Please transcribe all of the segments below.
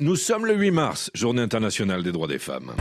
Nous sommes le 8 mars, journée internationale des droits des femmes.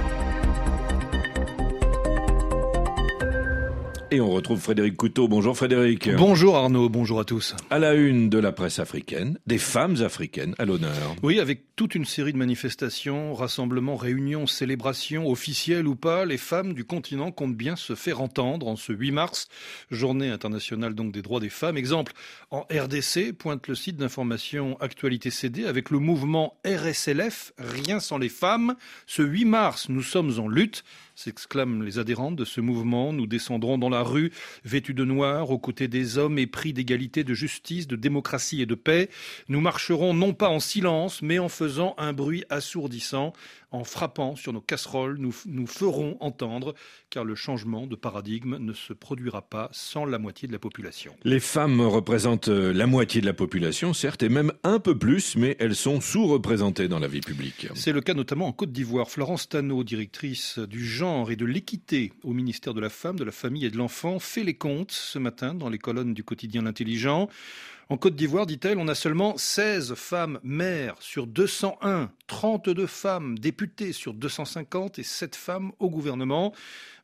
Et on retrouve Frédéric Couteau. Bonjour Frédéric. Bonjour Arnaud, bonjour à tous. À la une de la presse africaine, des femmes africaines à l'honneur. Oui, avec toute une série de manifestations, rassemblements, réunions, célébrations, officielles ou pas, les femmes du continent comptent bien se faire entendre en ce 8 mars, journée internationale donc des droits des femmes. Exemple, en RDC, pointe le site d'information Actualité CD avec le mouvement RSLF, Rien sans les femmes. Ce 8 mars, nous sommes en lutte s'exclament les adhérentes de ce mouvement. Nous descendrons dans la rue, vêtus de noir, aux côtés des hommes épris d'égalité, de justice, de démocratie et de paix. Nous marcherons non pas en silence, mais en faisant un bruit assourdissant, en frappant sur nos casseroles. Nous, nous ferons entendre, car le changement de paradigme ne se produira pas sans la moitié de la population. Les femmes représentent euh, la moitié de la population, certes, et même un peu plus, mais elles sont sous-représentées dans la vie publique. C'est le cas notamment en Côte d'Ivoire. Florence Tano, directrice du genre et de l'équité au ministère de la Femme, de la Famille et de l'Enfant fait les comptes ce matin dans les colonnes du quotidien L'Intelligent. En Côte d'Ivoire, dit-elle, on a seulement 16 femmes maires sur 201, 32 femmes députées sur 250 et 7 femmes au gouvernement.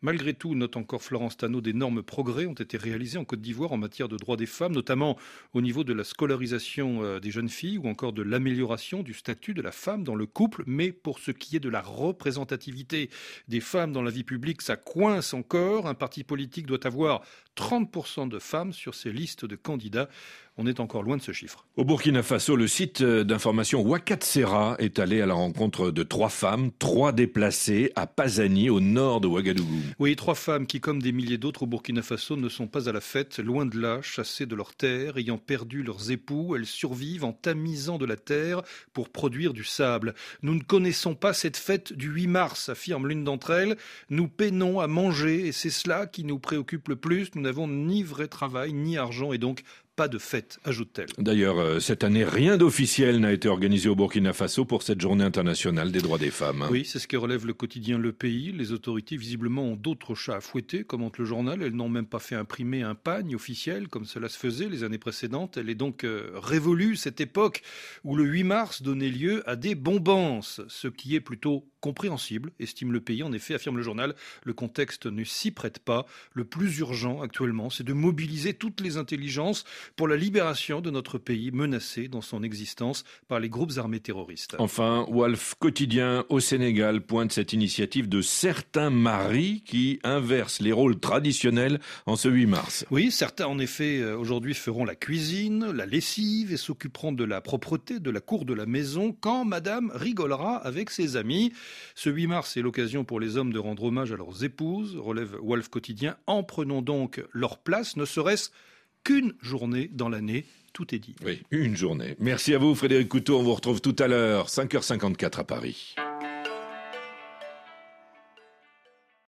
Malgré tout, note encore Florence Tano, d'énormes progrès ont été réalisés en Côte d'Ivoire en matière de droits des femmes, notamment au niveau de la scolarisation euh, des jeunes filles ou encore de l'amélioration du statut de la femme dans le couple. Mais pour ce qui est de la représentativité des femmes dans la vie publique, ça coince encore. Un parti politique doit avoir 30% de femmes sur ses listes de candidats. On est encore loin de ce chiffre. Au Burkina Faso, le site d'information Wakatsera est allé à la rencontre de trois femmes, trois déplacées à Pazani, au nord de Ouagadougou. Oui, trois femmes qui, comme des milliers d'autres au Burkina Faso, ne sont pas à la fête, loin de là, chassées de leur terre, ayant perdu leurs époux, elles survivent en tamisant de la terre pour produire du sable. Nous ne connaissons pas cette fête du 8 mars, affirme l'une d'entre elles. Nous peinons à manger et c'est cela qui nous préoccupe le plus. Nous n'avons ni vrai travail, ni argent et donc pas de fête, ajoute-t-elle. D'ailleurs, euh, cette année, rien d'officiel n'a été organisé au Burkina Faso pour cette journée internationale des droits des femmes. Oui, c'est ce que relève le quotidien Le Pays. Les autorités, visiblement, ont d'autres chats à fouetter, commente le journal. Elles n'ont même pas fait imprimer un pagne officiel, comme cela se faisait les années précédentes. Elle est donc euh, révolue, cette époque où le 8 mars donnait lieu à des bombances, ce qui est plutôt compréhensible, estime le pays. En effet, affirme le journal, le contexte ne s'y prête pas. Le plus urgent actuellement, c'est de mobiliser toutes les intelligences pour la libération de notre pays menacé dans son existence par les groupes armés terroristes. Enfin, Wolf Quotidien au Sénégal pointe cette initiative de certains maris qui inversent les rôles traditionnels en ce 8 mars. Oui, certains en effet euh, aujourd'hui feront la cuisine, la lessive et s'occuperont de la propreté de la cour de la maison quand madame rigolera avec ses amis. Ce 8 mars est l'occasion pour les hommes de rendre hommage à leurs épouses, relève Wolf Quotidien, en prenant donc leur place, ne serait-ce qu'une journée dans l'année. Tout est dit. Oui, une journée. Merci à vous, Frédéric Couteau. On vous retrouve tout à l'heure, 5h54 à Paris.